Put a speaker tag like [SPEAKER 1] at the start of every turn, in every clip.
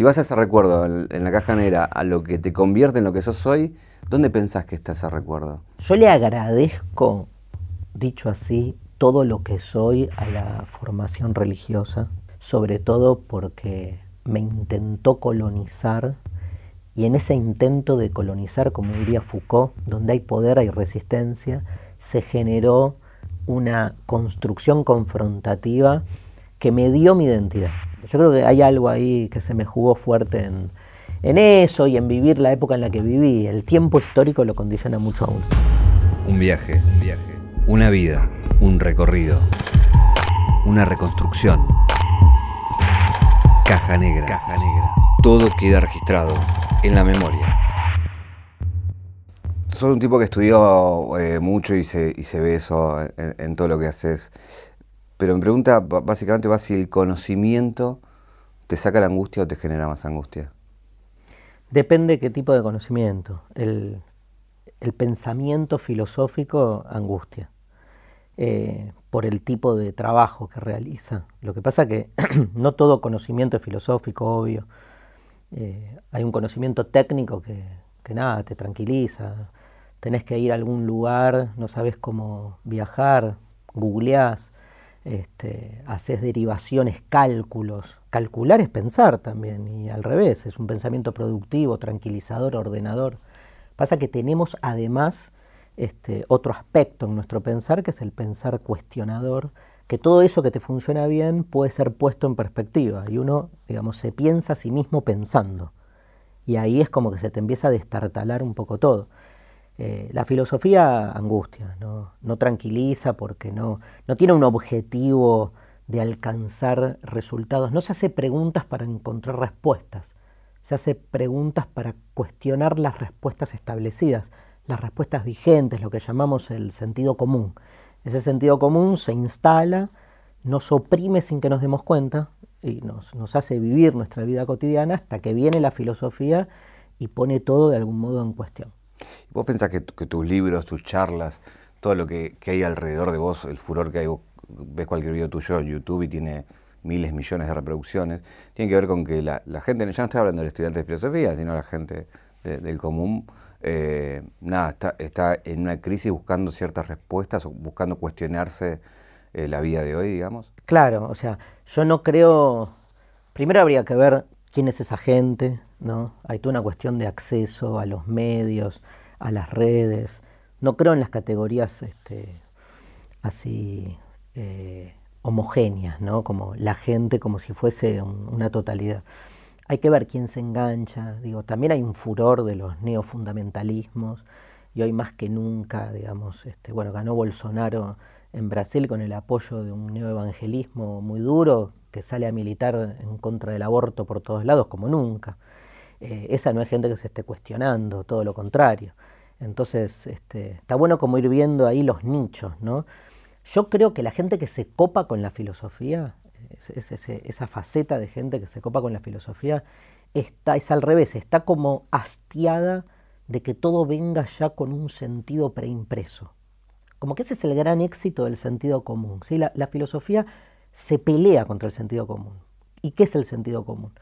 [SPEAKER 1] Si vas a ese recuerdo en, la caja negra, a lo que te convierte en lo que sos hoy, ¿dónde pensás que está ese recuerdo?
[SPEAKER 2] Yo le agradezco, dicho así, todo lo que soy a la formación religiosa, sobre todo porque me intentó colonizar y en ese intento de colonizar, como diría Foucault, donde hay poder hay resistencia, se generó una construcción confrontativa que me dio mi identidad. Yo creo que hay algo ahí que se me jugó fuerte en, eso y en vivir la época en la que viví. El tiempo histórico lo condiciona mucho aún.
[SPEAKER 1] Un viaje, un viaje. Una vida, un recorrido. Una reconstrucción. Caja negra. Caja negra. Todo queda registrado en la memoria. Soy un tipo que estudió eh, mucho y se, ve eso en, todo lo que haces. Pero mi pregunta básicamente va si el conocimiento te saca la angustia o te genera más angustia.
[SPEAKER 2] Depende qué tipo de conocimiento. El, pensamiento filosófico angustia. Eh, por el tipo de trabajo que realiza. Lo que pasa que no todo conocimiento es filosófico, obvio. Eh, hay un conocimiento técnico que, nada, te tranquiliza. Tenés que ir a algún lugar, no sabes cómo viajar, googleás, este, haces derivaciones, cálculos. Calcular es pensar también, y al revés, es un pensamiento productivo, tranquilizador, ordenador. Pasa que tenemos además este, otro aspecto en nuestro pensar, que es el pensar cuestionador, que todo eso que te funciona bien puede ser puesto en perspectiva y uno, digamos, se piensa a sí mismo pensando. Y ahí es como que se te empieza a destartalar un poco todo. Eh, la filosofía angustia, ¿no? tranquiliza porque no, no tiene un objetivo de alcanzar resultados, no se hace preguntas para encontrar respuestas, se hace preguntas para cuestionar las respuestas establecidas, las respuestas vigentes, lo que llamamos el sentido común. Ese sentido común se instala, nos oprime sin que nos demos cuenta y nos, hace vivir nuestra vida cotidiana hasta que viene la filosofía y pone todo de algún modo en cuestión.
[SPEAKER 1] ¿Vos pensás que, tus libros, tus charlas, todo lo que, hay alrededor de vos, el furor que hay, vos ves cualquier video tuyo en YouTube y tiene miles, millones de reproducciones, tiene que ver con que la, gente, ya no estoy hablando del estudiante de filosofía, sino la gente del común, eh, nada, está, está, en una crisis buscando ciertas respuestas o buscando cuestionarse eh, la vida de hoy, digamos?
[SPEAKER 2] Claro, o sea, yo no creo, primero habría que ver quién es esa gente, ¿no? Hay toda una cuestión de acceso a los medios, a las redes, no creo en las categorías este, así eh, homogéneas, ¿no? Como la gente como si fuese una totalidad hay que ver quién se engancha. Digo, también hay un furor de los neofundamentalismos y hoy más que nunca, digamos, este, bueno, ganó Bolsonaro en Brasil con el apoyo de un neoevangelismo muy duro que sale a militar en contra del aborto por todos lados como nunca. Eh, esa no es gente que se esté cuestionando, todo lo contrario. Entonces, este, está bueno como ir viendo ahí los nichos, ¿no? Yo creo que la gente que se copa con la filosofía esa faceta de gente que se copa con la filosofía, está, es al revés, está como hastiada de que todo venga ya con un sentido preimpreso. Como que ese es el gran éxito del sentido común. ¿sí? La filosofía se pelea contra el sentido común. ¿Y qué es el sentido común?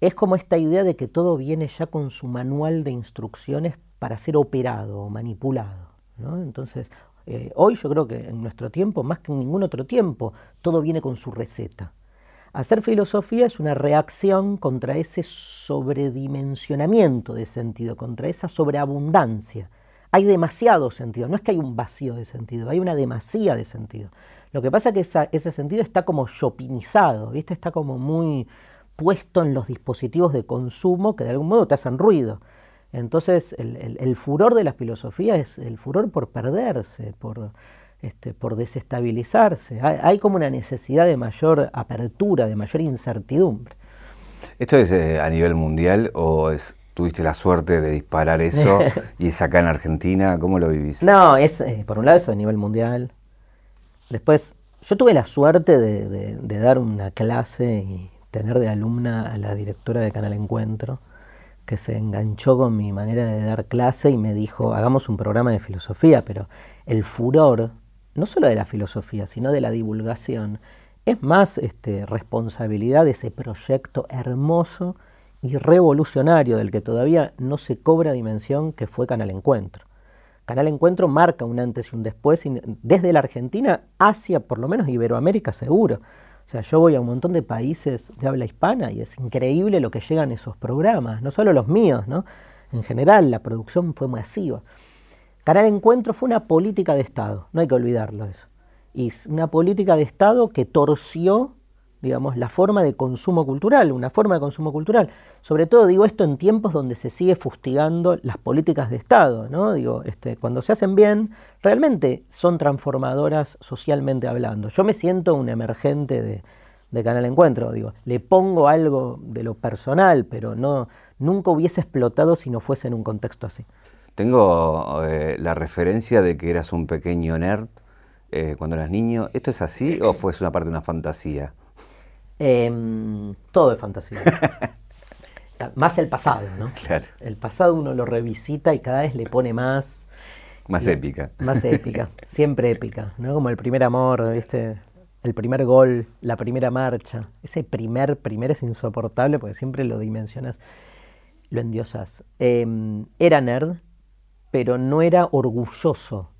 [SPEAKER 2] Es como esta idea de que todo viene ya con su manual de instrucciones para ser operado o manipulado. ¿no? Entonces, eh, hoy yo creo que en nuestro tiempo, más que en ningún otro tiempo, todo viene con su receta. Hacer filosofía es una reacción contra ese sobredimensionamiento de sentido, contra esa sobreabundancia. Hay demasiado sentido, no es que hay un vacío de sentido, hay una demasía de sentido. Lo que pasa es que ese sentido está como shopinizado, ¿viste? está como muy puesto en los dispositivos de consumo que de algún modo te hacen ruido. Entonces, el, furor de la filosofía es el furor por perderse, por, este, por desestabilizarse. Hay, como una necesidad de mayor apertura, de mayor incertidumbre.
[SPEAKER 1] ¿Esto es eh, a nivel mundial o es, tuviste la suerte de disparar eso y es acá en Argentina? ¿Cómo lo vivís?
[SPEAKER 2] No, es, eh, por un lado es a nivel mundial. Después, yo tuve la suerte de, de dar una clase y tener de alumna a la directora de Canal Encuentro que se enganchó con mi manera de dar clase y me dijo, hagamos un programa de filosofía, pero el furor, no solo de la filosofía, sino de la divulgación, es más este, responsabilidad de ese proyecto hermoso y revolucionario del que todavía no se cobra dimensión que fue Canal Encuentro. Canal Encuentro marca un antes y un después desde la Argentina hacia por lo menos Iberoamérica seguro. O sea, yo voy a un montón de países de habla hispana y es increíble lo que llegan esos programas, no solo los míos, ¿no? En general la producción fue masiva. Canal Encuentro fue una política de Estado, no hay que olvidarlo eso. Y una política de Estado que torció digamos, la forma de consumo cultural, una forma de consumo cultural. Sobre todo digo esto en tiempos donde se sigue fustigando las políticas de Estado, ¿no? Digo, este, cuando se hacen bien, realmente son transformadoras socialmente hablando. Yo me siento un emergente de, Canal Encuentro, digo, le pongo algo de lo personal, pero no, nunca hubiese explotado si no fuese en un contexto así.
[SPEAKER 1] Tengo eh, la referencia de que eras un pequeño nerd eh, cuando eras niño. ¿Esto es así o fue una parte de una fantasía?
[SPEAKER 2] Em, todo es fantasía. más el pasado, ¿no?
[SPEAKER 1] Claro.
[SPEAKER 2] El pasado uno lo revisita y cada vez le pone más.
[SPEAKER 1] Más épica.
[SPEAKER 2] Más épica, siempre épica, ¿no? Como el primer amor, ¿viste? El primer gol, la primera marcha. Ese primer, primer es insoportable porque siempre lo dimensionas, lo endiosas. Em, era nerd, pero no era orgulloso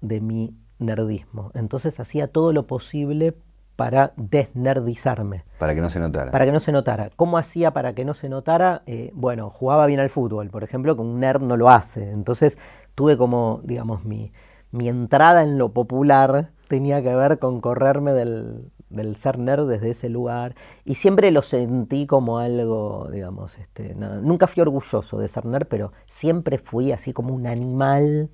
[SPEAKER 2] de mi nerdismo. Entonces hacía todo lo posible para desnerdizarme.
[SPEAKER 1] Para que no se notara.
[SPEAKER 2] Para que no se notara. ¿Cómo hacía para que no se notara? Eh, bueno, jugaba bien al fútbol, por ejemplo, que un nerd no lo hace. Entonces tuve como, digamos, mi, mi entrada en lo popular tenía que ver con correrme del, del, ser nerd desde ese lugar. Y siempre lo sentí como algo, digamos, este, nunca fui orgulloso de ser nerd, pero siempre fui así como un animal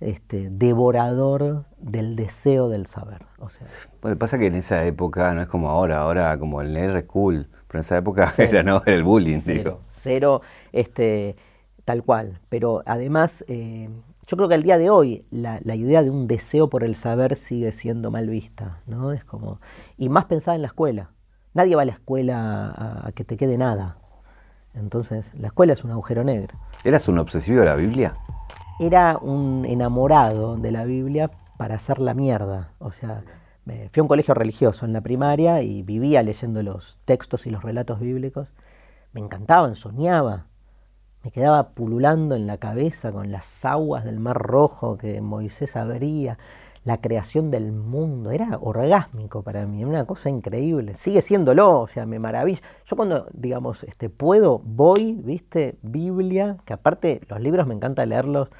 [SPEAKER 2] este, devorador del deseo del saber. O sea,
[SPEAKER 1] bueno, pasa que en esa época no es como ahora, ahora como el nerd es cool, pero en esa época era, ¿no? el bullying.
[SPEAKER 2] Cero, cero este, tal cual. Pero además, eh, yo creo que al día de hoy la, idea de un deseo por el saber sigue siendo mal vista, ¿no? Es como, y más pensada en la escuela. Nadie va a la escuela a, a que te quede nada. Entonces, la escuela es un agujero negro.
[SPEAKER 1] ¿Eras un obsesivo de la Biblia?
[SPEAKER 2] Era un enamorado de la Biblia para hacer la mierda. O sea, fui a un colegio religioso en la primaria y vivía leyendo los textos y los relatos bíblicos. Me encantaban, soñaba. Me quedaba pululando en la cabeza con las aguas del Mar Rojo que Moisés abría, la creación del mundo. Era orgásmico para mí, una cosa increíble. Sigue siéndolo, o sea, me maravilla. Yo cuando, digamos, este, puedo, voy, viste, Biblia, que aparte los libros me encanta leerlos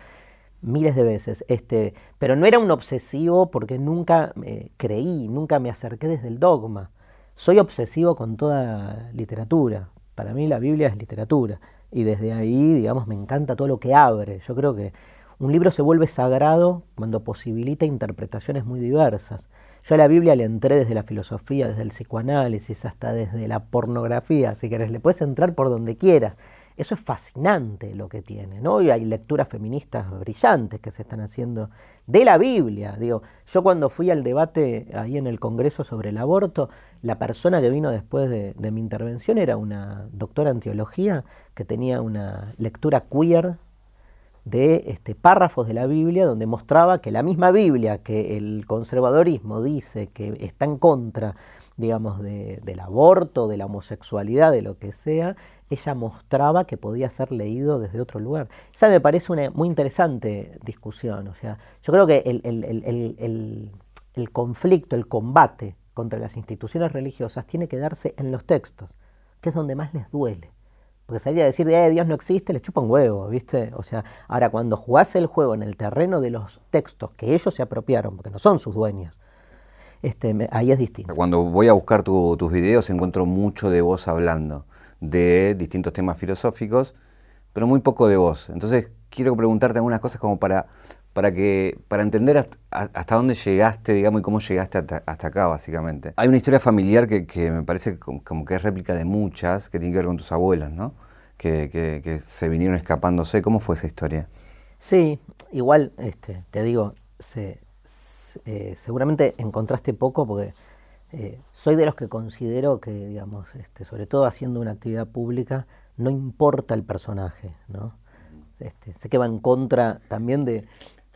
[SPEAKER 2] miles de veces, este, pero no era un obsesivo porque nunca eh, creí, nunca me acerqué desde el dogma. Soy obsesivo con toda literatura. Para mí la Biblia es literatura. Y desde ahí, digamos, me encanta todo lo que abre. Yo creo que un libro se vuelve sagrado cuando posibilita interpretaciones muy diversas. Yo a la Biblia le entré desde la filosofía, desde el psicoanálisis, hasta desde la pornografía, si querés, le puedes entrar por donde quieras. Eso es fascinante lo que tiene, ¿no? Y hay lecturas feministas brillantes que se están haciendo de la Biblia. Digo, yo cuando fui al debate ahí en el Congreso sobre el aborto, la persona que vino después de, de mi intervención era una doctora en teología que tenía una lectura queer de este, párrafos de la Biblia donde mostraba que la misma Biblia que el conservadorismo dice que está en contra, digamos, del aborto, de la homosexualidad, de lo que sea, ella mostraba que podía ser leído desde otro lugar. Esa me parece una muy interesante discusión. O sea, yo creo que el, el conflicto, el combate contra las instituciones religiosas tiene que darse en los textos, que es donde más les duele. Porque salir a decir, eh, Dios no existe, le chupa un huevo, ¿viste? O sea, ahora cuando jugás el juego en el terreno de los textos que ellos se apropiaron, porque no son sus dueños, este, ahí es distinto.
[SPEAKER 1] Cuando voy a buscar tus videos encuentro mucho de vos hablando de distintos temas filosóficos, pero muy poco de vos. Entonces quiero preguntarte algunas cosas como para para, que, para entender hasta, dónde llegaste, digamos, y cómo llegaste hasta, acá, básicamente. Hay una historia familiar que, me parece como, que es réplica de muchas, que tiene que ver con tus abuelas, ¿no? Que, se vinieron escapándose. ¿Cómo fue esa historia?
[SPEAKER 2] Sí, igual, este, te digo, eh, seguramente encontraste poco porque eh, soy de los que considero que, digamos, este, sobre todo haciendo una actividad pública, no importa el personaje, ¿no? Este, sé que va en contra también de,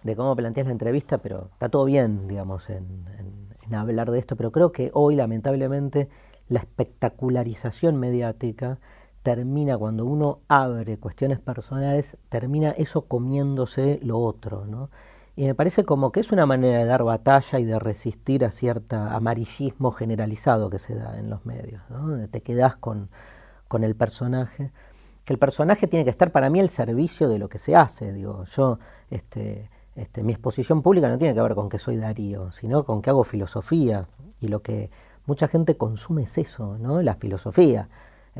[SPEAKER 2] de cómo planteas la entrevista, pero está todo bien, digamos, en, hablar de esto, pero creo que hoy, lamentablemente, la espectacularización mediática termina, cuando uno abre cuestiones personales, termina eso comiéndose lo otro, ¿no? Y me parece como que es una manera de dar batalla y de resistir a cierto amarillismo generalizado que se da en los medios, ¿no? Te quedas con, con el personaje, que el personaje tiene que estar para mí al servicio de lo que se hace, digo, yo, este, este, mi exposición pública no tiene que ver con que soy Darío, sino con que hago filosofía, y lo que mucha gente consume es eso, ¿no? La filosofía.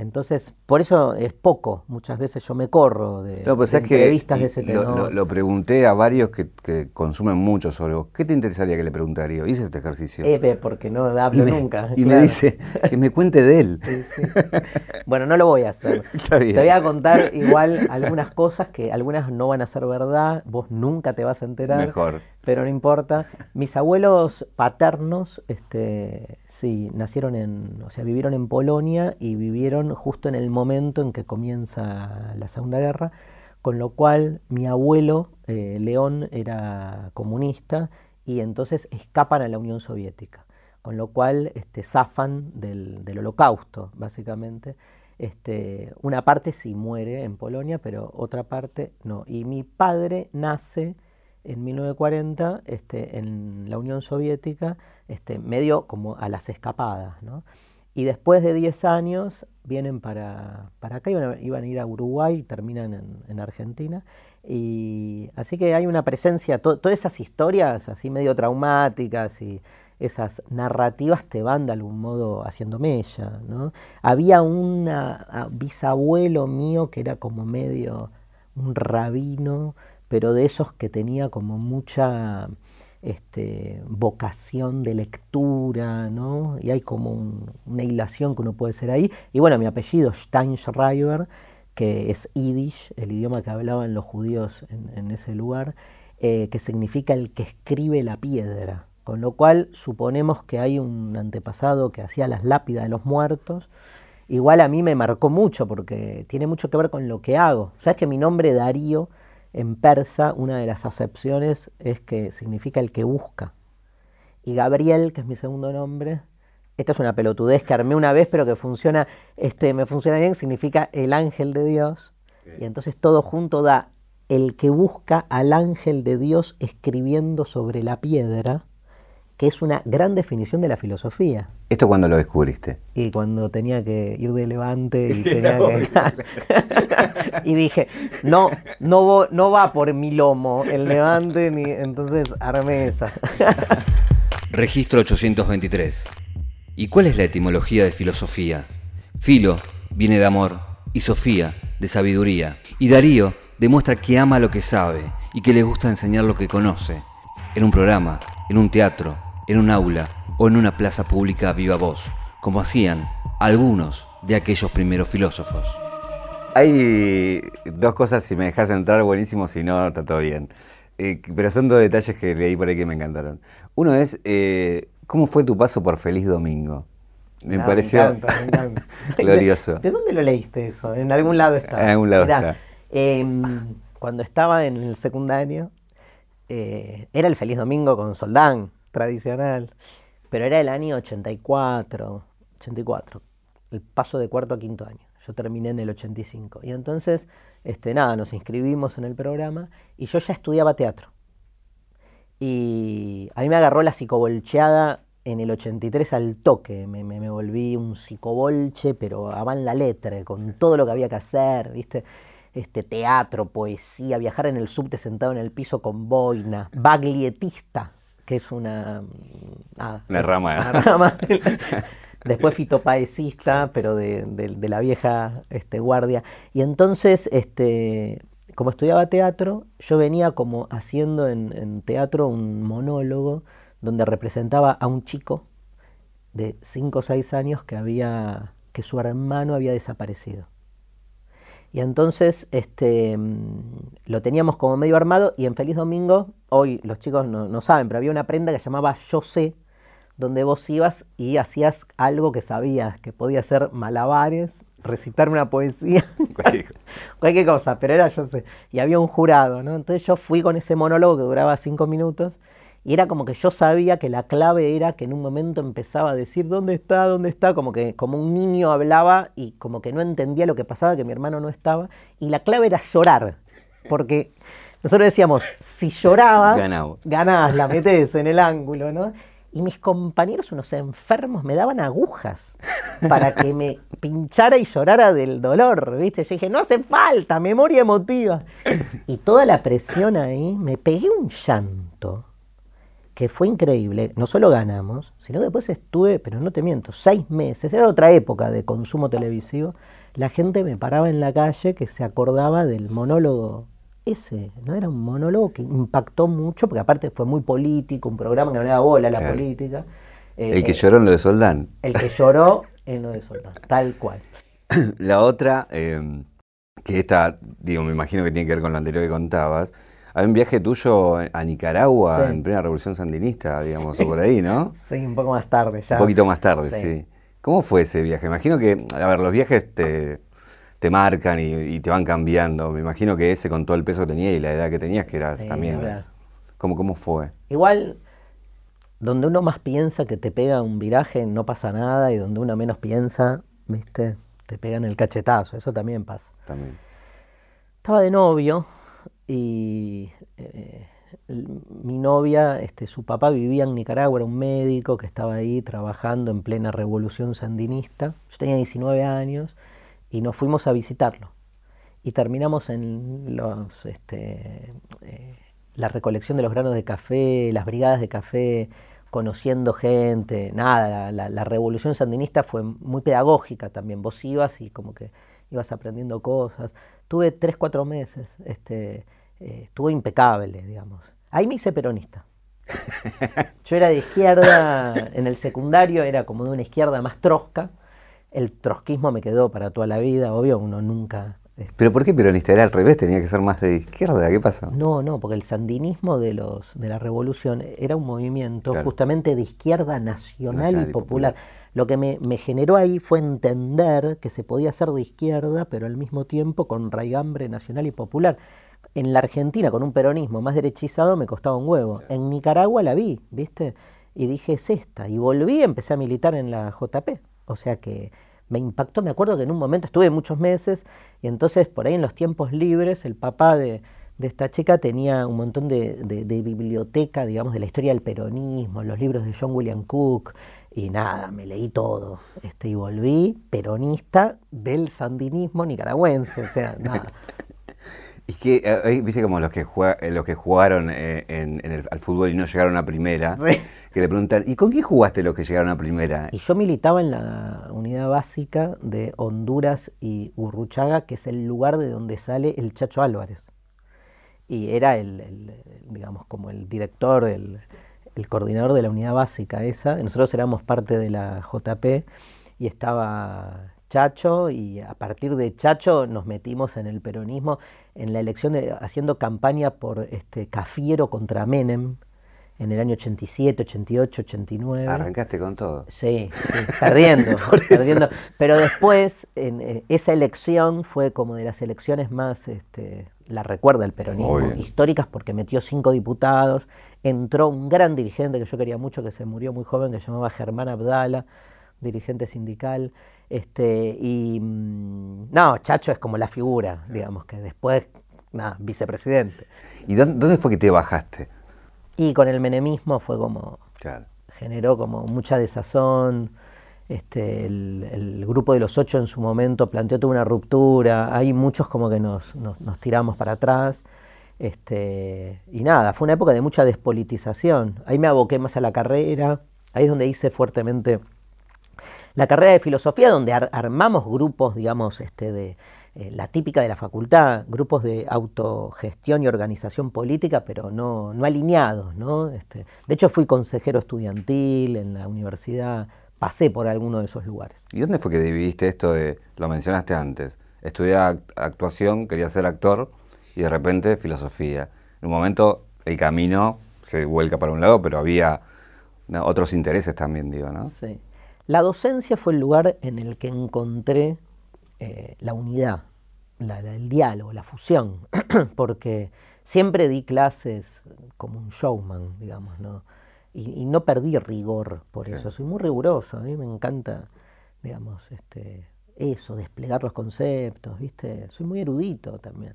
[SPEAKER 2] Entonces, por eso es poco. Muchas veces yo me corro de,
[SPEAKER 1] pues entrevistas de ese tema. Lo, pregunté a varios que, consumen mucho sobre vos. ¿Qué te interesaría que le preguntaría? Hice este ejercicio.
[SPEAKER 2] Eh, porque no hablo nunca.
[SPEAKER 1] Y me dice que me cuente de él.
[SPEAKER 2] Bueno, no lo voy a hacer. Te voy a contar igual algunas cosas que algunas no van a ser verdad. Vos nunca te vas a enterar.
[SPEAKER 1] Mejor
[SPEAKER 2] pero no importa. Mis abuelos paternos, este, sí, nacieron en, o sea, vivieron en Polonia y vivieron justo en el momento en que comienza la Segunda Guerra, con lo cual mi abuelo, eh, León, era comunista y entonces escapan a la Unión Soviética, con lo cual este, zafan del, del holocausto, básicamente. Este, una parte sí muere en Polonia, pero otra parte no. Y mi padre nace en 1940 este, en la Unión Soviética, este, medio como a las escapadas. ¿no? Y después de 10 años vienen para, para acá, iban a, iban a, ir a Uruguay terminan en, en, Argentina. Y así que hay una presencia, todas esas historias así medio traumáticas y esas narrativas te van de algún modo haciendo mella. ¿no? Había un bisabuelo mío que era como medio un rabino pero de esos que tenía como mucha este, vocación de lectura, ¿no? Y hay como una hilación que uno puede ser ahí. Y bueno, mi apellido, Steinschreiber, que es Yiddish, el idioma que hablaban los judíos en, ese lugar, eh, que significa el que escribe la piedra. Con lo cual suponemos que hay un antepasado que hacía las lápidas de los muertos. Igual a mí me marcó mucho porque tiene mucho que ver con lo que hago. ¿Sabes que mi nombre Darío en persa, una de las acepciones es que significa el que busca. Y Gabriel, que es mi segundo nombre, esta es una pelotudez que armé una vez, pero que funciona, este, me funciona bien, significa el ángel de Dios. Y entonces todo junto da el que busca al ángel de Dios escribiendo sobre la piedra que es una gran definición de la filosofía.
[SPEAKER 1] ¿Esto cuando lo descubriste?
[SPEAKER 2] Y cuando tenía que ir de levante y tenía que... y dije, no, no, no va por mi lomo el levante, ni... entonces armé esa.
[SPEAKER 1] Registro 823. ¿Y cuál es la etimología de filosofía? Filo viene de amor y Sofía de sabiduría. Y Darío demuestra que ama lo que sabe y que le gusta enseñar lo que conoce. En un programa, en un teatro, en un aula o en una plaza pública viva voz, como hacían algunos de aquellos primeros filósofos. Hay dos cosas, si me dejas entrar, buenísimo, si no, está todo bien. Eh, pero son dos detalles que leí por ahí que me encantaron. Uno es, eh, ¿cómo fue tu paso por Feliz Domingo? Me ah, pareció glorioso.
[SPEAKER 2] ¿De, dónde lo leíste eso? En algún lado está.
[SPEAKER 1] En algún lado está.
[SPEAKER 2] Em, cuando estaba en el secundario, eh, era el Feliz Domingo con Soldán tradicional. Pero era el año 84, 84, el paso de cuarto a quinto año. Yo terminé en el 85. Y entonces, este, nada, nos inscribimos en el programa y yo ya estudiaba teatro. Y a mí me agarró la psicobolcheada en el 83 al toque. Me, me, volví un psicobolche, pero a van la letra, con todo lo que había que hacer, ¿viste? Este, teatro, poesía, viajar en el subte sentado en el piso con boina, baglietista, que es una...
[SPEAKER 1] una rama.
[SPEAKER 2] rama. Después fitopaecista, pero de, la vieja este, guardia. Y entonces, este, como estudiaba teatro, yo venía como haciendo en, teatro un monólogo donde representaba a un chico de 5 o 6 años que había que su hermano había desaparecido. Y entonces este, lo teníamos como medio armado y en Feliz Domingo, hoy los chicos no, saben, pero había una prenda que se llamaba Yo sé, donde vos ibas y hacías algo que sabías, que podía ser malabares, recitar una poesía, cualquier cosa, pero era yo sé. Y había un jurado, ¿no? Entonces yo fui con ese monólogo que duraba cinco minutos Y era como que yo sabía que la clave era que en un momento empezaba a decir dónde está, dónde está, como que como un niño hablaba y como que no entendía lo que pasaba, que mi hermano no estaba. Y la clave era llorar, porque nosotros decíamos, si llorabas, ganabas, la metes en el ángulo, ¿no? Y mis compañeros, unos enfermos, me daban agujas para que me pinchara y llorara del dolor, ¿viste? Yo dije, no hace falta, memoria emotiva. Y toda la presión ahí, me pegué un llanto que fue increíble. No solo ganamos, sino que después estuve, pero no te miento, seis meses, era otra época de consumo televisivo. La gente me paraba en la calle que se acordaba del monólogo ese, ¿no? Era un monólogo que impactó mucho, porque aparte fue muy político, un programa que no le daba bola a la política.
[SPEAKER 1] el que eh, lloró en lo de Soldán.
[SPEAKER 2] El que lloró en lo de Soldán, tal cual.
[SPEAKER 1] La otra, em, que esta, digo, me imagino que tiene que ver con lo anterior que contabas, hay un viaje tuyo a Nicaragua en plena revolución sandinista, digamos, o por ahí, ¿no?
[SPEAKER 2] Sí, un poco más tarde ya.
[SPEAKER 1] Un poquito más tarde, sí. ¿Cómo fue ese viaje? Imagino que, a ver, los viajes te, te marcan y, te van cambiando. Me imagino que ese con todo el peso que tenía y la edad que tenías, que eras también. ¿Cómo, ¿Cómo fue?
[SPEAKER 2] Igual, donde uno más piensa que te pega un viraje, no pasa nada, y donde uno menos piensa, viste, te pegan el cachetazo. Eso también pasa.
[SPEAKER 1] También.
[SPEAKER 2] Estaba de novio y eh, mi novia, este, su papá vivía en Nicaragua, era un médico que estaba ahí trabajando en plena revolución sandinista. Yo tenía 19 años y nos fuimos a visitarlo. Y terminamos en los, este, eh, la recolección de los granos de café, las brigadas de café, conociendo gente, nada, la, revolución sandinista fue muy pedagógica también, vos ibas y como que ibas aprendiendo cosas. Tuve tres, cuatro meses, este, eh, estuvo impecable, digamos. Ahí me hice peronista. Yo era de izquierda, en el secundario era como de una izquierda más trosca, el trotskismo me quedó para toda la vida, obvio, uno nunca...
[SPEAKER 1] Este, ¿Pero por qué peronista? Era al revés, tenía que ser más de izquierda, ¿qué pasó?
[SPEAKER 2] No, no, porque el sandinismo de, los, de la revolución era un movimiento justamente de izquierda nacional, y, popular. Lo que me, generó ahí fue entender que se podía ser de izquierda, pero al mismo tiempo con raigambre nacional y popular. En la Argentina, con un peronismo más derechizado, me costaba un huevo. En Nicaragua la vi, ¿viste? Y dije, es esta. Y volví empecé a militar en la JP. O sea que me impactó, me acuerdo que en un momento estuve muchos meses y entonces por ahí en los tiempos libres el papá de, esta chica tenía un montón de, biblioteca, digamos, de la historia del peronismo, los libros de John William Cook y nada, me leí todo este, y volví peronista del sandinismo nicaragüense, o sea, nada.
[SPEAKER 1] Y que, eh, viste como los que, eh, los que jugaron eh, en, el, al fútbol y no llegaron a primera, que le preguntan, ¿y con quién jugaste los que llegaron a primera?
[SPEAKER 2] Y yo militaba en la unidad básica de Honduras y Urruchaga, que es el lugar de donde sale el Chacho Álvarez. Y era el, digamos, como el director, el, el coordinador de la unidad básica esa. Nosotros éramos parte de la JP y estaba Chacho y a partir de Chacho nos metimos en el peronismo en la elección de, haciendo campaña por este Cafiero contra Menem en el año 87, 88, 89.
[SPEAKER 1] Arrancaste con todo.
[SPEAKER 2] Sí, perdiendo, perdiendo. Pero después, en, eh, esa elección fue como de las elecciones más, este, la recuerda el peronismo, históricas porque metió cinco diputados, entró un gran dirigente que yo quería mucho, que se murió muy joven, que se llamaba Germán Abdala, dirigente sindical. Este, y mm, no, Chacho es como la figura, digamos, que después, nada, vicepresidente.
[SPEAKER 1] ¿Y dónde fue que te bajaste?
[SPEAKER 2] Y con el menemismo fue como, generó como mucha desazón. Este, el, grupo de los ocho en su momento planteó toda una ruptura, hay muchos como que nos, nos, tiramos para atrás. Este, y nada, fue una época de mucha despolitización. Ahí me aboqué más a la carrera, ahí es donde hice fuertemente la carrera de filosofía, donde armamos grupos, digamos, este, de eh, la típica de la facultad, grupos de autogestión y organización política, pero no, no alineados. ¿no? Este, de hecho, fui consejero estudiantil en la universidad, pasé por alguno de esos lugares.
[SPEAKER 1] ¿Y dónde fue que dividiste esto de, lo mencionaste antes, estudié actuación, quería ser actor, y de repente filosofía? En un momento el camino se vuelca para un lado, pero había otros intereses también, digo, ¿no?
[SPEAKER 2] Sí. La docencia fue el lugar en el que encontré eh, la unidad, el diálogo, la fusión, porque siempre di clases como un showman, digamos, ¿no? Y, no perdí rigor por eso, soy muy riguroso, a mí me encanta, digamos, este, eso, desplegar los conceptos, ¿viste? Soy muy erudito también.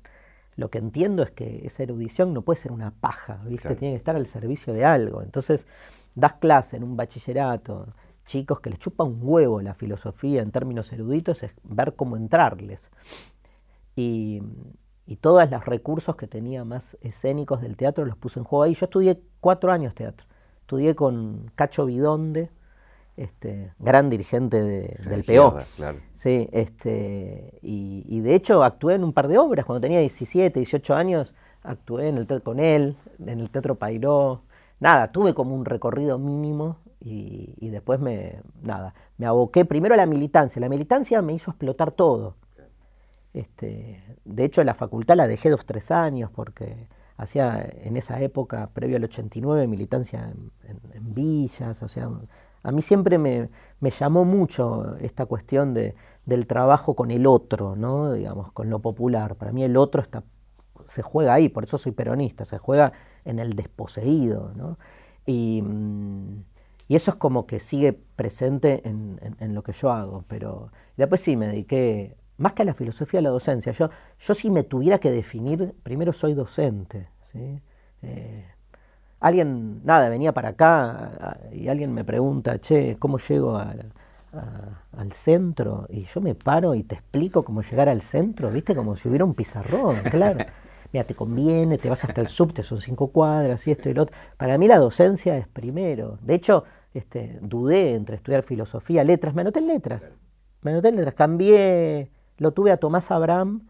[SPEAKER 2] Lo que entiendo es que esa erudición no puede ser una paja, ¿viste? Tiene que estar al servicio de algo. Entonces, das clase en un bachillerato, chicos que les chupa un huevo la filosofía en términos eruditos, es ver cómo entrarles. Y, y todos los recursos que tenía más escénicos del teatro los puse en juego ahí. Yo estudié cuatro años teatro. Estudié con Cacho Bidonde, este, gran dirigente del PO. Sí, este, y, de hecho actué en un par de obras. Cuando tenía 17, 18 años, actué en el con él, en el Teatro Pairó. Nada, tuve como un recorrido mínimo y, después me, nada, me aboqué primero a la militancia. La militancia me hizo explotar todo. Este, de hecho, la facultad la dejé dos, tres años porque hacía en esa época, previo al 89, militancia en, en villas, o sea, a mí siempre me, llamó mucho esta cuestión de, del trabajo con el otro, ¿no? digamos, con lo popular. Para mí el otro está, se juega ahí, por eso soy peronista, se juega en el desposeído. ¿no? Y, mm, eso es como que sigue presente en, lo que yo hago. Pero después sí me dediqué, más que a la filosofía, a la docencia. Yo, yo si me tuviera que definir, primero soy docente. ¿sí? Eh, alguien, nada, venía para acá y alguien me pregunta, che, ¿cómo llego al centro? Y yo me paro y te explico cómo llegar al centro, ¿viste? Como si hubiera un pizarrón, claro. Mira, te conviene, te vas hasta el subte, son cinco cuadras y esto y lo otro. Para mí la docencia es primero. De hecho, este, dudé entre estudiar filosofía, letras, me anoté en letras. Me anoté en letras, cambié, lo tuve a Tomás Abraham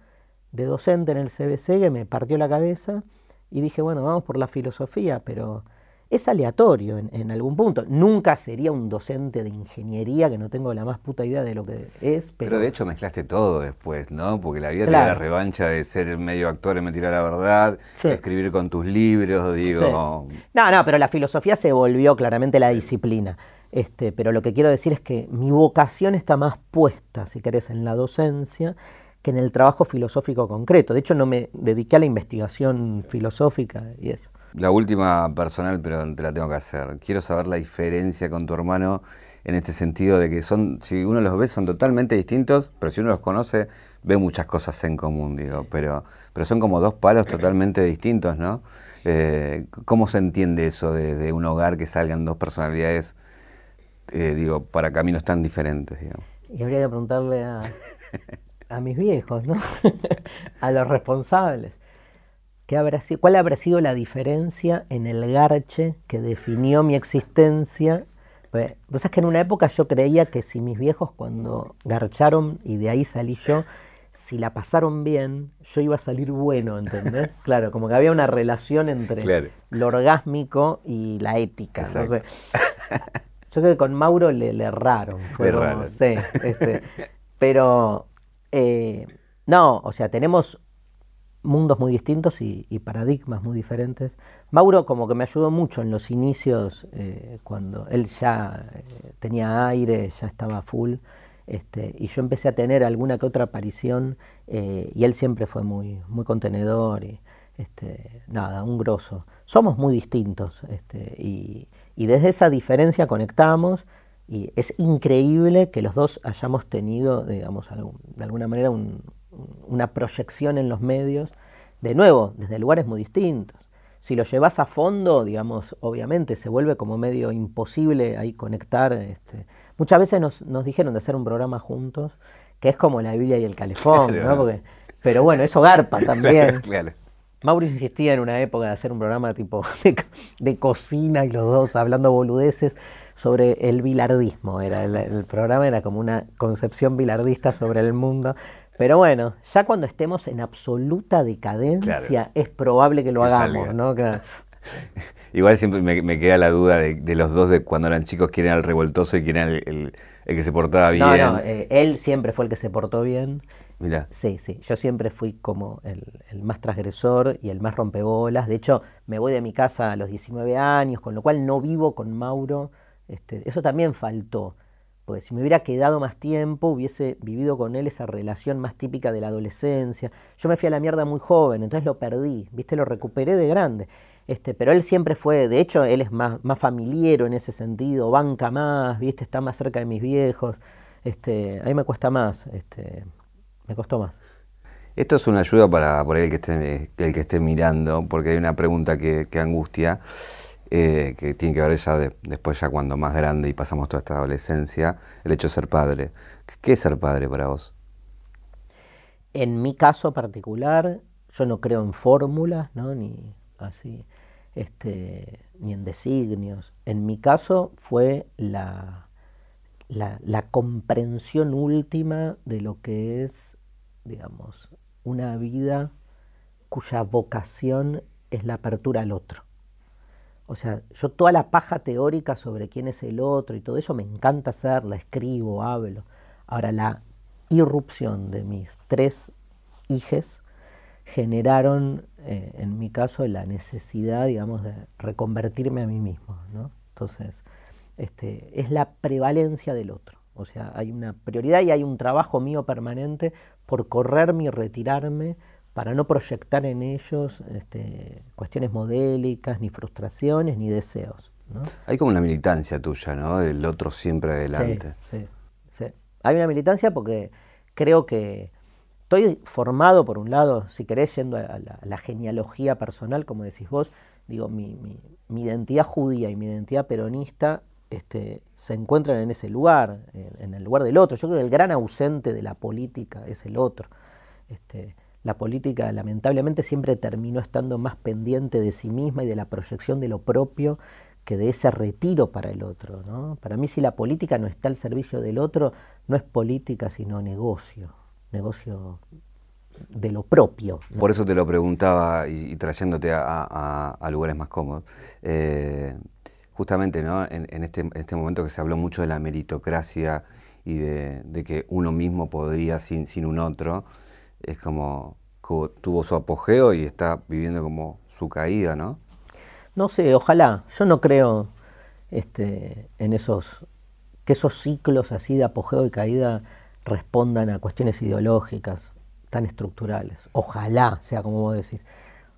[SPEAKER 2] de docente en el CBC que me partió la cabeza y dije, bueno, vamos por la filosofía, pero es aleatorio en, algún punto. Nunca sería un docente de ingeniería que no tengo la más puta idea de lo que es.
[SPEAKER 1] Pero, de hecho mezclaste todo después, ¿no? Porque la vida te da la revancha de ser medio actor y mentir a la verdad, escribir con tus libros, digo.
[SPEAKER 2] No, no, pero la filosofía se volvió claramente la disciplina. Este, pero lo que quiero decir es que mi vocación está más puesta, si querés, en la docencia que en el trabajo filosófico concreto. De hecho, no me dediqué a la investigación filosófica y eso.
[SPEAKER 1] La última personal, pero te la tengo que hacer. Quiero saber la diferencia con tu hermano en este sentido de que son, si uno los ve, son totalmente distintos, pero si uno los conoce, ve muchas cosas en común, digo, pero, pero son como dos palos totalmente distintos, ¿no? Eh, ¿Cómo se entiende eso de, un hogar que salgan dos personalidades, eh, digo, para caminos tan diferentes, digamos?
[SPEAKER 2] Y habría que preguntarle a, a mis viejos, ¿no? a los responsables. ¿Qué habrá sido, ¿Cuál habrá sido la diferencia en el garche que definió mi existencia? Pues, vos sabés que en una época yo creía que si mis viejos cuando garcharon y de ahí salí yo, si la pasaron bien, yo iba a salir bueno, ¿entendés? Claro, como que había una relación entre lo orgásmico y la ética. No. Yo creo que con Mauro le, le erraron. Fue Sí, este, pero eh, no, o sea, tenemos mundos muy distintos y, paradigmas muy diferentes. Mauro como que me ayudó mucho en los inicios, eh, cuando él ya eh, tenía aire, ya estaba full, este, y yo empecé a tener alguna que otra aparición, y él siempre fue muy, muy contenedor y este, nada, un grosso. Somos muy distintos, este, y, desde esa diferencia conectamos y es increíble que los dos hayamos tenido, digamos, de alguna manera una proyección en los medios, de nuevo, desde lugares muy distintos. Si lo llevas a fondo, digamos, obviamente se vuelve como medio imposible ahí conectar. Este. Muchas veces nos, dijeron de hacer un programa juntos, que es como la Biblia y el calefón, ¿no? Porque, pero bueno, eso garpa también. Mauro insistía en una época de hacer un programa tipo de cocina y los dos hablando boludeces sobre el bilardismo. Era el, programa era como una concepción bilardista sobre el mundo. Pero bueno, ya cuando estemos en absoluta decadencia es probable que lo hagamos, ¿no?
[SPEAKER 1] Igual siempre me, queda la duda de, los dos de cuando eran chicos, quién era el revoltoso y quién era el, que se portaba bien. No, no,
[SPEAKER 2] eh, él siempre fue el que se portó bien. Mira. Sí, sí, yo siempre fui como el, el, más transgresor y el más rompebolas. De hecho, me voy de mi casa a los 19 años, con lo cual no vivo con Mauro este, eso también faltó. Porque si me hubiera quedado más tiempo hubiese vivido con él esa relación más típica de la adolescencia. Yo me fui a la mierda muy joven, entonces lo perdí, ¿viste? Lo recuperé de grande. Este, pero él siempre fue, de hecho, él es más, más familiero en ese sentido, banca más, ¿viste? Está más cerca de mis viejos. Este, a mí me cuesta más, este, me costó más.
[SPEAKER 1] Esto es una ayuda para por el que esté, el que esté mirando, porque hay una pregunta que, que angustia. Eh, que tiene que ver ya después, ya cuando más grande y pasamos toda esta adolescencia, el hecho de ser padre. ¿Qué es ser padre para vos?
[SPEAKER 2] En mi caso particular, yo no creo en fórmulas, ¿no? ni así, este, ni en designios. En mi caso fue la, la, la comprensión última de lo que es, digamos, una vida cuya vocación es la apertura al otro. O sea, yo toda la paja teórica sobre quién es el otro y todo eso me encanta hacerla, escribo, hablo. Ahora, la irrupción de mis tres hijes generaron, eh, en mi caso, la necesidad, digamos, de reconvertirme a mí mismo. ¿no? Entonces, este, es la prevalencia del otro. O sea, hay una prioridad y hay un trabajo mío permanente por correrme y retirarme para no proyectar en ellos este, cuestiones modélicas, ni frustraciones, ni deseos.
[SPEAKER 1] Hay como una militancia tuya, ¿no? El otro siempre adelante.
[SPEAKER 2] Sí, sí, Hay una militancia porque creo que estoy formado, por un lado, si querés, yendo a la, genealogía personal, como decís vos, digo, mi, identidad judía y mi identidad peronista este, se encuentran en ese lugar, en, el lugar del otro. Yo creo que el gran ausente de la política es el otro. Este, la política lamentablemente siempre terminó estando más pendiente de sí misma y de la proyección de lo propio que de ese retiro para el otro. ¿no? Para mí si la política no está al servicio del otro, no es política sino negocio, negocio de lo propio.
[SPEAKER 1] Por eso te lo preguntaba y, trayéndote a, lugares más cómodos. Eh, justamente ¿no? en, este, este, momento que se habló mucho de la meritocracia y de, que uno mismo podía sin un otro, es como, tuvo su apogeo y está viviendo como su caída, ¿no?
[SPEAKER 2] No sé, ojalá. Yo no creo este, en esos que esos ciclos así de apogeo y caída respondan a cuestiones ideológicas tan estructurales. Ojalá sea como vos decís.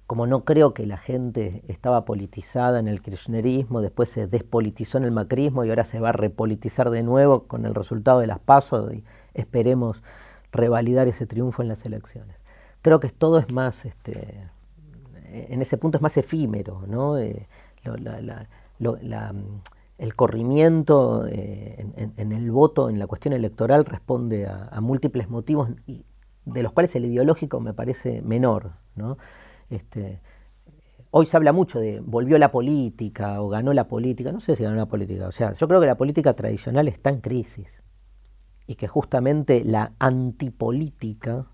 [SPEAKER 2] Como no creo que la gente estaba politizada en el kirchnerismo, después se despolitizó en el macrismo y ahora se va a repolitizar de nuevo con el resultado de las pasos y esperemos revalidar ese triunfo en las elecciones. Creo que todo es más, este, en ese punto es más efímero, ¿no? Eh, el corrimiento eh, en, el voto, en la cuestión electoral, responde a, múltiples motivos, y de los cuales el ideológico me parece menor. ¿no? Este, hoy se habla mucho de volvió la política o ganó la política, no sé si ganó la política, o sea, yo creo que la política tradicional está en crisis y que justamente la antipolítica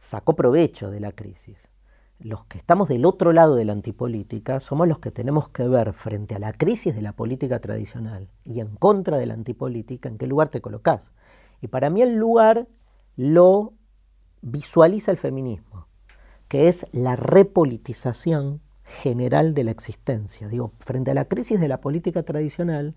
[SPEAKER 2] sacó provecho de la crisis. Los que estamos del otro lado de la antipolítica somos los que tenemos que ver frente a la crisis de la política tradicional y en contra de la antipolítica en qué lugar te colocas. Y para mí el lugar lo visualiza el feminismo, que es la repolitización general de la existencia. Digo, frente a la crisis de la política tradicional,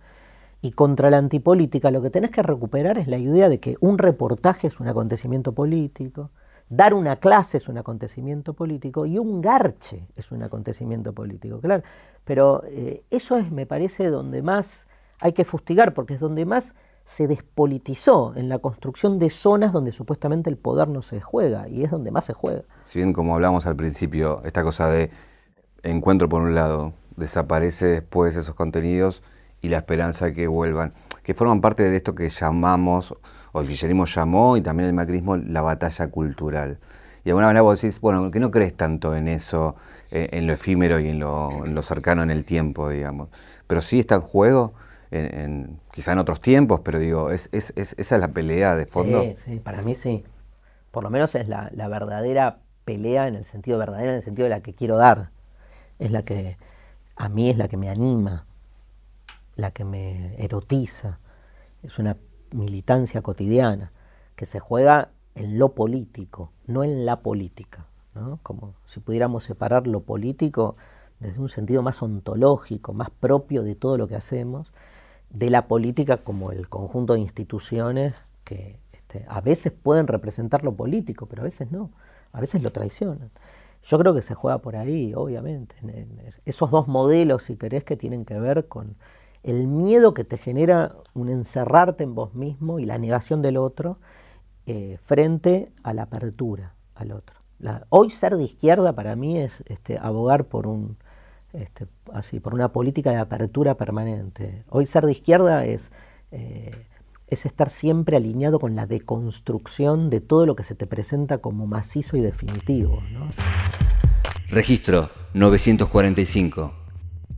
[SPEAKER 2] y contra la antipolítica lo que tenés que recuperar es la idea de que un reportaje es un acontecimiento político, dar una clase es un acontecimiento político y un garche es un acontecimiento político, claro. Pero eh, eso es, me parece, donde más hay que fustigar, porque es donde más se despolitizó en la construcción de zonas donde supuestamente el poder no se juega, y es donde más se juega.
[SPEAKER 1] Si bien, como hablamos al principio, esta cosa de encuentro por un lado, desaparece después esos contenidos, y la esperanza de que vuelvan, que forman parte de esto que llamamos, o el kirchnerismo llamó, y también el macrismo, la batalla cultural. Y de alguna manera vos decís, bueno, que no crees tanto en eso, eh, en lo efímero y en lo, cercano en el tiempo, digamos, pero sí está en juego, en, quizá en otros tiempos, pero digo, es, es, esa es la pelea de fondo.
[SPEAKER 2] Sí, sí, para mí sí. Por lo menos es la, la verdadera pelea en el sentido verdadero, en el sentido de la que quiero dar. Es la que a mí es la que me anima la que me erotiza, es una militancia cotidiana que se juega en lo político, no en la política, como si pudiéramos separar lo político desde un sentido más ontológico, más propio de todo lo que hacemos, de la política como el conjunto de instituciones que este, a veces pueden representar lo político, pero a veces no, a veces lo traicionan. Yo creo que se juega por ahí, obviamente. esos dos modelos, si querés, que tienen que ver con el miedo que te genera un encerrarte en vos mismo y la negación del otro eh, frente a la apertura al otro. hoy ser de izquierda para mí es este, abogar por un, este, así, por una política de apertura permanente. Hoy ser de izquierda es, eh, es estar siempre alineado con la deconstrucción de todo lo que se te presenta como macizo y definitivo.
[SPEAKER 1] Registro 945.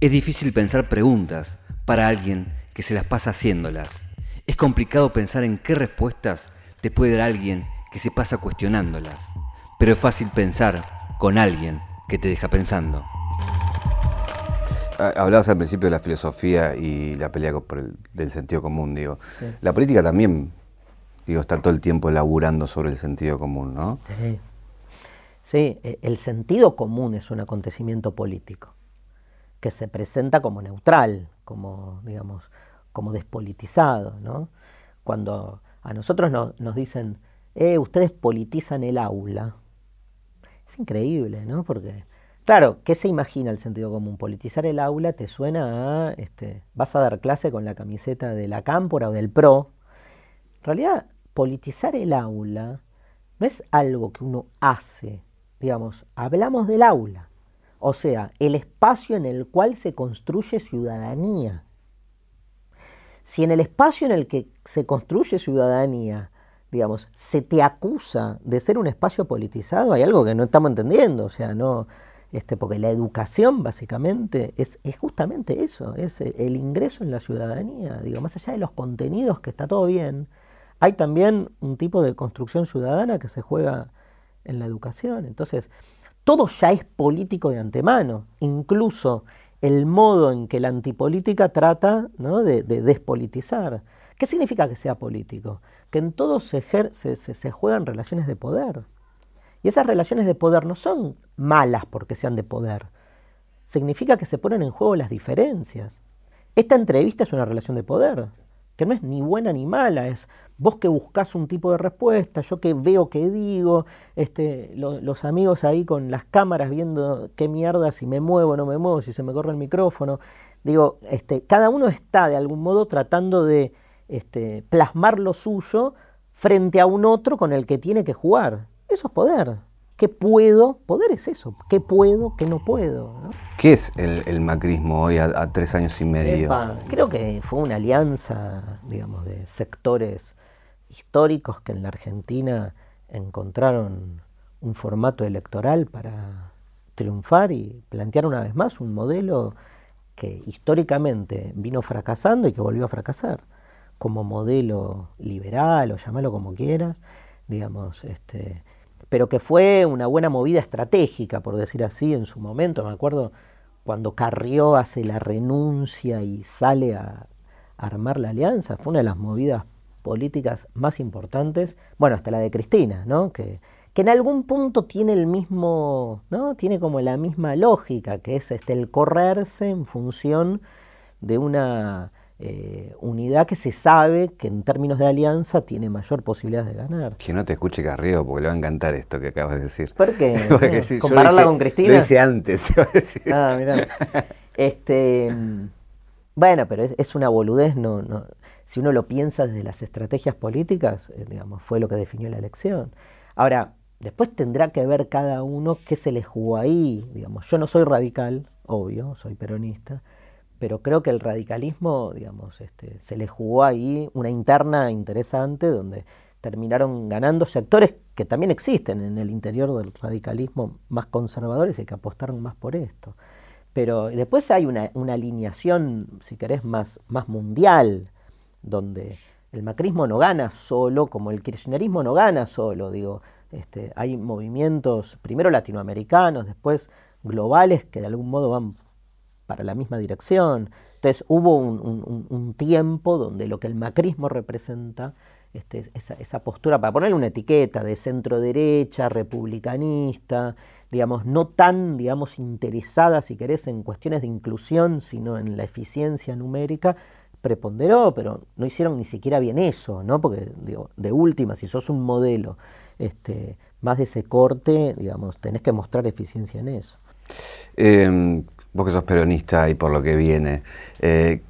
[SPEAKER 1] Es difícil pensar preguntas para alguien que se las pasa haciéndolas. Es complicado pensar en qué respuestas te puede dar alguien que se pasa cuestionándolas. Pero es fácil pensar con alguien que te deja pensando. Hablabas al principio de la filosofía y la pelea por el, del sentido común, digo. La política también, digo, está todo el tiempo elaborando sobre el sentido común, ¿no?
[SPEAKER 2] Sí. sí, e, el sentido común es un acontecimiento político que se presenta como neutral, como, digamos, como despolitizado, ¿no? Cuando a nosotros nos dicen, eh, ustedes politizan el aula, es increíble, ¿no? Porque Claro, ¿qué se imagina el sentido común? Politizar el aula te suena a, este, vas a dar clase con la camiseta de la cámpora o del PRO. En realidad, politizar el aula no es algo que uno hace, digamos, hablamos del aula, o sea, el espacio en el cual se construye ciudadanía. Si en el espacio en el que se construye ciudadanía, digamos, se te acusa de ser un espacio politizado, hay algo que no estamos entendiendo, o sea, no, este, porque la educación básicamente es, justamente eso, es el ingreso en la ciudadanía, digo, más allá de los contenidos que está todo bien, hay también un tipo de construcción ciudadana que se juega en la educación. Entonces, todo ya es político de antemano, incluso el modo en que la antipolítica trata de, despolitizar. ¿Qué significa que sea político? Que en todo se, se, se juegan relaciones de poder. Y esas relaciones de poder no son malas porque sean de poder. Significa que se ponen en juego las diferencias. Esta entrevista es una relación de poder, que no es ni buena ni mala, es vos que buscas un tipo de respuesta, yo que veo que digo, este, los amigos ahí con las cámaras viendo qué mierda, si me muevo o no me muevo, si se me corre el micrófono. Digo, este, cada uno está de algún modo tratando de este, plasmar lo suyo frente a un otro con el que tiene que jugar. Eso es poder. ¿Qué puedo? Poder es eso. ¿Qué puedo? ¿Qué no puedo?
[SPEAKER 1] ¿Qué es el, macrismo hoy a, tres años y medio?
[SPEAKER 2] creo que fue una alianza, digamos, de sectores históricos que en la Argentina encontraron un formato electoral para triunfar y plantear una vez más un modelo que históricamente vino fracasando y que volvió a fracasar, como modelo liberal o llamarlo como quieras, digamos, este, pero que fue una buena movida estratégica, por decir así, en su momento. Me acuerdo cuando Carrió hace la renuncia y sale a, armar la alianza, fue una de las movidas políticas más importantes, bueno, hasta la de Cristina, ¿no? Que, que en algún punto tiene el mismo, ¿no? Tiene como la misma lógica, que es este, el correrse en función de una eh, unidad que se sabe que en términos de alianza tiene mayor posibilidad de ganar.
[SPEAKER 1] Que no te escuche Carrillo porque le va a encantar esto que acabas de decir.
[SPEAKER 2] ¿Por qué? ¿Compararla con Cristina?
[SPEAKER 1] Lo hice antes.
[SPEAKER 2] Ah, mirá. Este, bueno, pero es, una boludez. No, no, si uno lo piensa desde las estrategias políticas, eh, digamos, fue lo que definió la elección. Ahora, después tendrá que ver cada uno qué se le jugó ahí. Digamos, yo no soy radical, obvio, soy peronista pero creo que el radicalismo, digamos, este, se le jugó ahí una interna interesante donde terminaron ganando sectores que también existen en el interior del radicalismo más conservadores y que apostaron más por esto. Pero después hay una, alineación, si querés, más, más mundial, donde el macrismo no gana solo, como el kirchnerismo no gana solo, digo, este, hay movimientos, primero latinoamericanos, después globales, que de algún modo van para la misma dirección. Entonces hubo un, tiempo donde lo que el macrismo representa, este, esa, postura, para ponerle una etiqueta de centro derecha, republicanista, digamos, no tan, digamos, interesada, si querés, en cuestiones de inclusión, sino en la eficiencia numérica, preponderó, pero no hicieron ni siquiera bien eso, ¿no? Porque, digo, de última, si sos un modelo este, más de ese corte, digamos, tenés que mostrar eficiencia en eso.
[SPEAKER 1] Em, vos que sos peronista y por lo que viene, eh,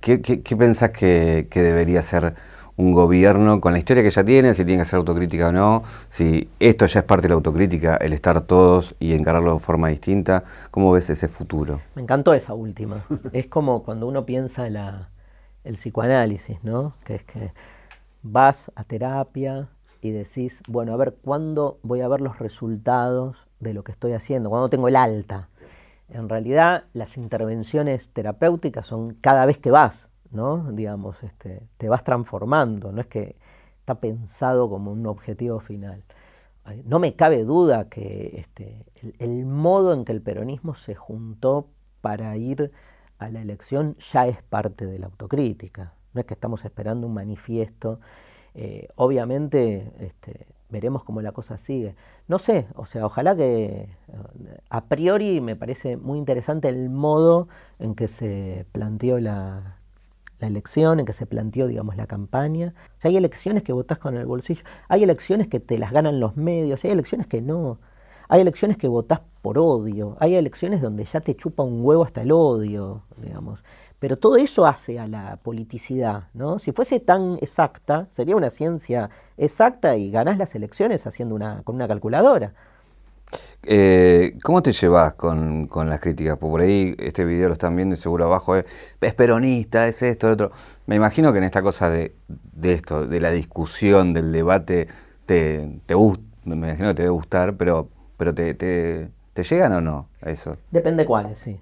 [SPEAKER 1] ¿qué, pensás que, debería ser un gobierno con la historia que ya tiene, si tiene que ser autocrítica o no, si esto ya es parte de la autocrítica, el estar todos y encararlo de forma distinta, ¿cómo ves ese futuro?
[SPEAKER 2] Me encantó esa última. es como cuando uno piensa en el psicoanálisis, ¿no? Que es que vas a terapia y decís, bueno, a ver, ¿cuándo voy a ver los resultados de lo que estoy haciendo? ¿Cuándo tengo el alta? En realidad, las intervenciones terapéuticas son cada vez que vas. ¿no? Digamos, este, te vas transformando, no es que está pensado como un objetivo final. No me cabe duda que este, el, modo en que el peronismo se juntó para ir a la elección ya es parte de la autocrítica. No es que estamos esperando un manifiesto. Eh, obviamente este, veremos cómo la cosa sigue. No sé, o sea, ojalá que a priori me parece muy interesante el modo en que se planteó la, elección, en que se planteó, digamos, la campaña. Hay elecciones que votás con el bolsillo, hay elecciones que te las ganan los medios, hay elecciones que no. Hay elecciones que votás por odio, hay elecciones donde ya te chupa un huevo hasta el odio, digamos. Pero todo eso hace a la politicidad, ¿no? Si fuese tan exacta, sería una ciencia exacta y ganás las elecciones haciendo una, con una calculadora.
[SPEAKER 1] Eh, ¿Cómo te llevas con, las críticas? Por ahí este video lo están viendo y seguro abajo es, peronista, es esto, es otro. Me imagino que en esta cosa de, esto, de la discusión, del debate, te, te gusta, me imagino que te debe gustar, pero, pero te, te, llegan o no a eso?
[SPEAKER 2] Depende cuáles, sí.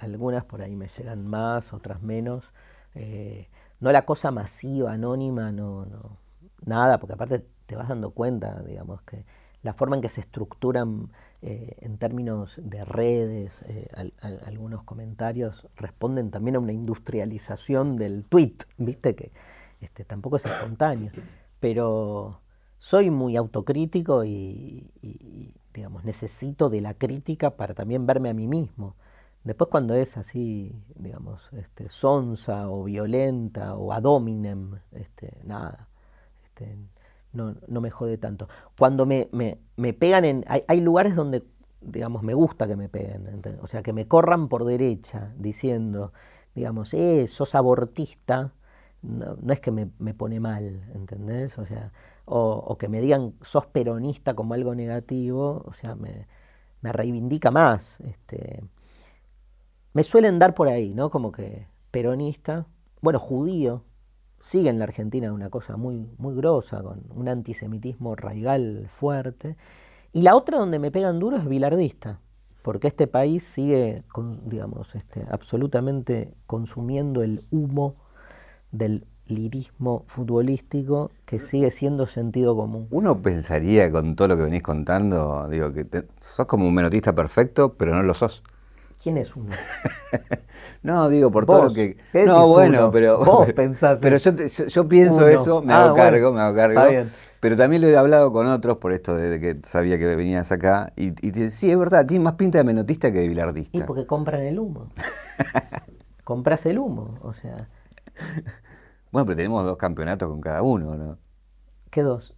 [SPEAKER 2] Algunas por ahí me llegan más, otras menos. Eh, no la cosa masiva, anónima, no, no, nada, porque aparte te vas dando cuenta, digamos, que la forma en que se estructuran eh, en términos de redes, eh, algunos comentarios responden también a una industrialización del tweet, viste que este, tampoco es espontáneo, pero soy muy autocrítico y, digamos, necesito de la crítica para también verme a mí mismo. Después cuando es así, digamos, este, sonsa o violenta o ad hominem, este, nada. Este, no, no me jode tanto. Cuando me, me, pegan en... Hay, lugares donde, digamos, me gusta que me peguen, o sea, que me corran por derecha diciendo, digamos, eh, sos abortista, no, es que me, pone mal, ¿entendés? O sea, o, que me digan sos peronista como algo negativo, o sea, me, me reivindica más. Este, me suelen dar por ahí, ¿no? Como que peronista, bueno, judío, sigue en la Argentina una cosa muy, muy grosa, con un antisemitismo raigal fuerte. Y la otra donde me pegan duro es bilardista, porque este país sigue, digamos, este, absolutamente consumiendo el humo del lirismo futbolístico que sigue siendo sentido común.
[SPEAKER 1] Uno pensaría con todo lo que venís contando, digo, que sos como un menotista perfecto, pero no lo sos.
[SPEAKER 2] ¿Quién es uno?
[SPEAKER 1] no, digo, por todo lo que. No, bueno, pero.
[SPEAKER 2] Vos pensás.
[SPEAKER 1] Pero yo, yo, pienso eso, me hago ah, cargo, me hago cargo. Está bien. Pero también lo he hablado con otros por esto de que sabía que venías acá. Y, y sí, es verdad, tiene más pinta de menotista que de bilardista.
[SPEAKER 2] Y porque compran el humo. Compras el humo, o sea.
[SPEAKER 1] Bueno, pero tenemos dos campeonatos con cada uno, ¿no?
[SPEAKER 2] ¿Qué dos?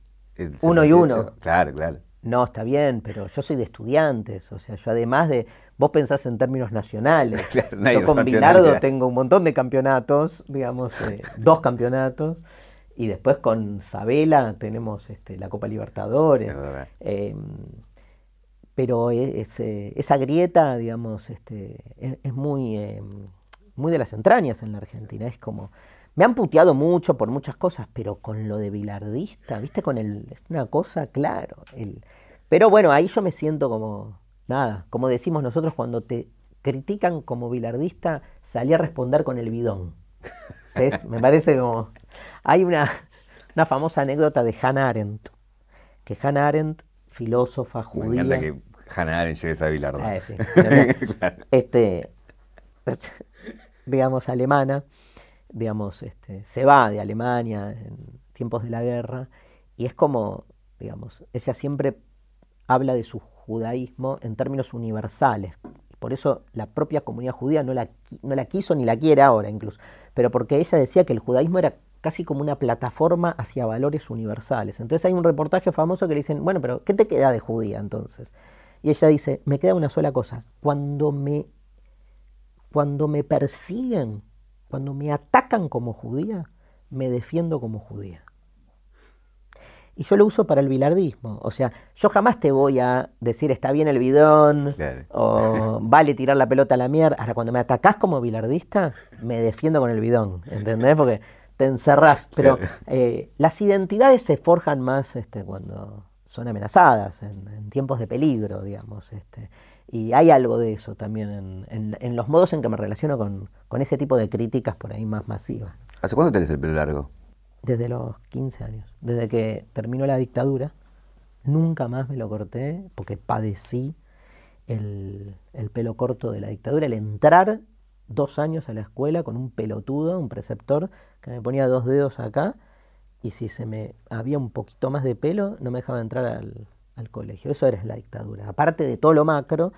[SPEAKER 2] uno y uno.
[SPEAKER 1] Claro, claro.
[SPEAKER 2] No, está bien, pero yo soy de estudiantes, o sea, yo además de, vos pensás en términos nacionales. yo con Bilardo tengo un montón de campeonatos, digamos, eh, dos campeonatos, y después con Sabela tenemos este, la Copa Libertadores. Em, pero e, esa grieta, digamos, este, es, muy, em, muy de las entrañas en la Argentina. Es como, me han puteado mucho por muchas cosas, pero con lo de bilardista, ¿viste? Con el, es una cosa, claro. El, pero bueno, ahí yo me siento como, nada, como decimos nosotros cuando te critican como bilardista, salí a responder con el bidón. ¿Ves? Me parece como... Hay una, una famosa anécdota de Hannah Arendt, que Hannah Arendt, filósofa judía...
[SPEAKER 1] Me encanta que Hannah Arendt llegue a bilardo. Ah, sí,
[SPEAKER 2] este, digamos, alemana, digamos, este, se va de Alemania en tiempos de la guerra y es como, digamos, ella siempre habla de su judaísmo en términos universales. Por eso la propia comunidad judía no la, no la quiso ni la quiere ahora incluso. Pero porque ella decía que el judaísmo era casi como una plataforma hacia valores universales. Entonces hay un reportaje famoso que le dicen, bueno, pero ¿qué te queda de judía entonces? Y ella dice, me queda una sola cosa, cuando me, cuando me persiguen, cuando me atacan como judía, me defiendo como judía. Y yo lo uso para el bilardismo. O sea, yo jamás te voy a decir está bien el bidón o vale tirar la pelota a la mierda. Ahora, cuando me atacás como bilardista, me defiendo con el bidón. ¿Entendés? Porque te encerrás. Pero eh, las identidades se forjan más este, cuando son amenazadas, en, tiempos de peligro, digamos. Este. Y hay algo de eso también en, los modos en que me relaciono con, con, ese tipo de críticas por ahí más masivas.
[SPEAKER 1] ¿Hace cuánto tenés el pelo largo?
[SPEAKER 2] Desde los 15 años. Desde que terminó la dictadura, nunca más me lo corté porque padecí el, el pelo corto de la dictadura, el entrar dos años a la escuela con un pelotudo, un preceptor, que me ponía dos dedos acá y si se me había un poquito más de pelo no me dejaba entrar al, colegio. Eso era la dictadura. Aparte de todo lo macro,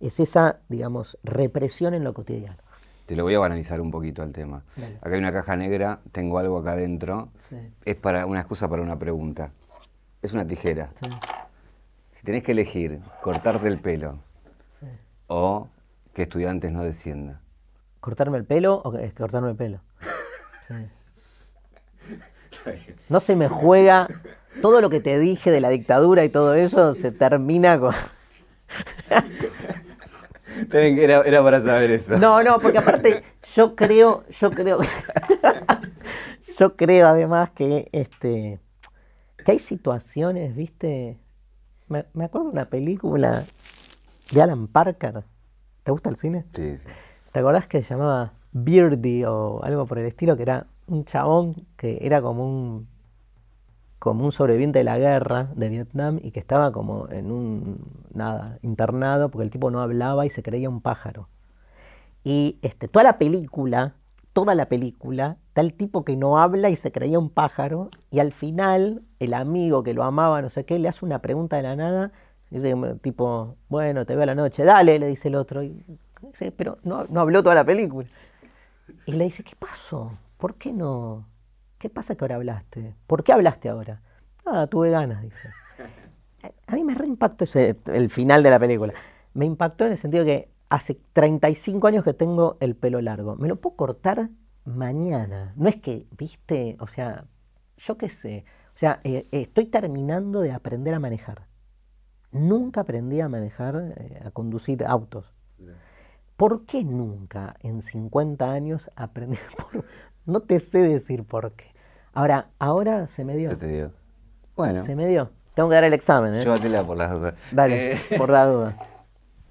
[SPEAKER 2] es esa, digamos, represión en lo cotidiano.
[SPEAKER 1] Te lo voy a banalizar un poquito al tema. Acá hay una caja negra, tengo algo acá adentro. Es para una excusa para una pregunta. Es una tijera. Si tenés que elegir cortarte el pelo o que estudiantes no desciendan,
[SPEAKER 2] ¿Cortarme el pelo o cortarme el pelo? No se me juega. Todo lo que te dije de la dictadura y todo eso se termina con.
[SPEAKER 1] Era, era para saber eso.
[SPEAKER 2] No, no, porque aparte yo creo, yo creo, yo creo además que este que hay situaciones, viste. Me, me acuerdo de una película de Alan Parker. ¿Te gusta el cine?
[SPEAKER 1] Sí, sí.
[SPEAKER 2] ¿Te acordás que se llamaba Beardy o algo por el estilo? Que era un chabón que era como un como un sobreviviente de la guerra de Vietnam y que estaba como en un nada internado porque el tipo no hablaba y se creía un pájaro. Y este, toda la película, toda la película, está el tipo que no habla y se creía un pájaro y al final el amigo que lo amaba, no sé qué, le hace una pregunta de la nada, dice tipo, bueno, te veo a la noche, dale, le dice el otro, y pero no, no habló toda la película. Y le dice, ¿qué pasó? ¿Por qué no? ¿Qué pasa que ahora hablaste? ¿Por qué hablaste ahora? Ah, tuve ganas, dice. A mí me reimpactó ese, el final de la película. Me impactó en el sentido que hace 35 años que tengo el pelo largo. Me lo puedo cortar mañana. No es que, viste, o sea, yo qué sé. O sea, eh, estoy terminando de aprender a manejar. Nunca aprendí a manejar, eh, a conducir autos. ¿Por qué nunca en 50 años aprendí? no te sé decir por qué. Ahora, ahora se me dio.
[SPEAKER 1] Se te dio.
[SPEAKER 2] Bueno. Se me dio. Tengo que dar el examen, ¿eh?
[SPEAKER 1] Llévatela por las dudas.
[SPEAKER 2] Dale, eh, por las dudas.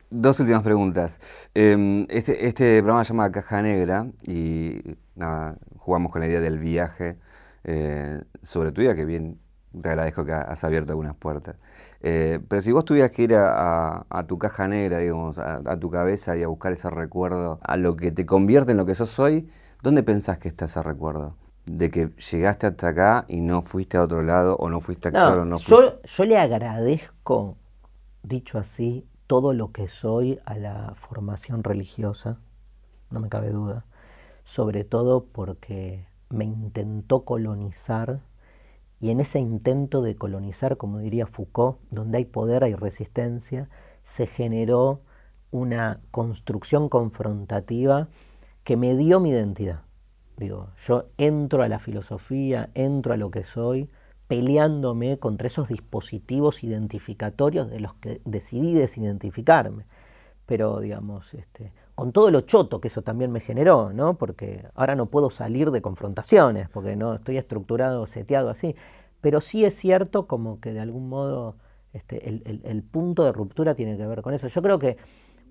[SPEAKER 1] Dos últimas preguntas. Em, este, este, programa se llama Caja Negra y nada, jugamos con la idea del viaje eh, sobre tu vida, que bien te agradezco que has abierto algunas puertas. Eh, pero si vos tuvieras que ir a, tu caja negra, digamos, a, tu cabeza y a buscar ese recuerdo, a lo que te convierte en lo que sos hoy, ¿dónde pensás que está ese recuerdo? De que llegaste hasta acá y no fuiste a otro lado, o no fuiste actor, o no
[SPEAKER 2] fuiste... Yo, yo le agradezco, dicho así, todo lo que soy a la formación religiosa, no me cabe duda, sobre todo porque me intentó colonizar y en ese intento de colonizar, como diría Foucault, donde hay poder hay resistencia, se generó una construcción confrontativa que me dio mi identidad. Digo, yo entro a la filosofía, entro a lo que soy, peleándome contra esos dispositivos identificatorios de los que decidí desidentificarme. Pero, digamos, este, con todo lo choto que eso también me generó, ¿no? Porque ahora no puedo salir de confrontaciones, porque no estoy estructurado, seteado así. Pero sí es cierto como que de algún modo este, el, punto de ruptura tiene que ver con eso. Yo creo que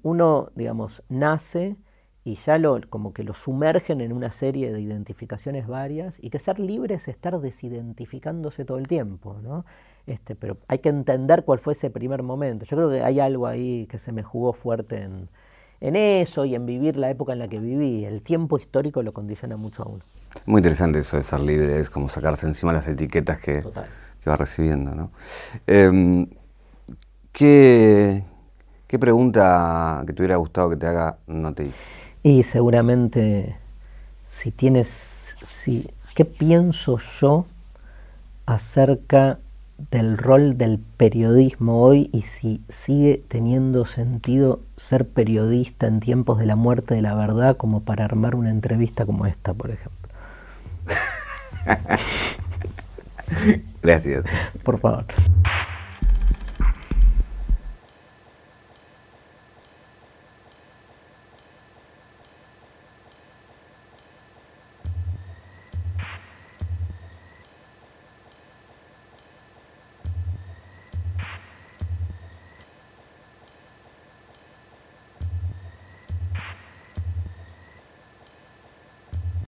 [SPEAKER 2] uno, digamos, nace y ya lo, como que lo sumergen en una serie de identificaciones varias y que ser libre es estar desidentificándose todo el tiempo, ¿no? Este, pero hay que entender cuál fue ese primer momento. Yo creo que hay algo ahí que se me jugó fuerte en, en eso y en vivir la época en la que viví. El tiempo histórico lo condiciona mucho a uno.
[SPEAKER 1] Muy interesante eso de ser libre, es como sacarse encima las etiquetas que, que va recibiendo. ¿no? Em, ¿qué, ¿Qué pregunta que te hubiera gustado que te haga no te hice?
[SPEAKER 2] Y seguramente si tienes, si, ¿qué pienso yo acerca del rol del periodismo hoy y si sigue teniendo sentido ser periodista en tiempos de la muerte de la verdad como para armar una entrevista como esta, por ejemplo.
[SPEAKER 1] Gracias.
[SPEAKER 2] Por favor.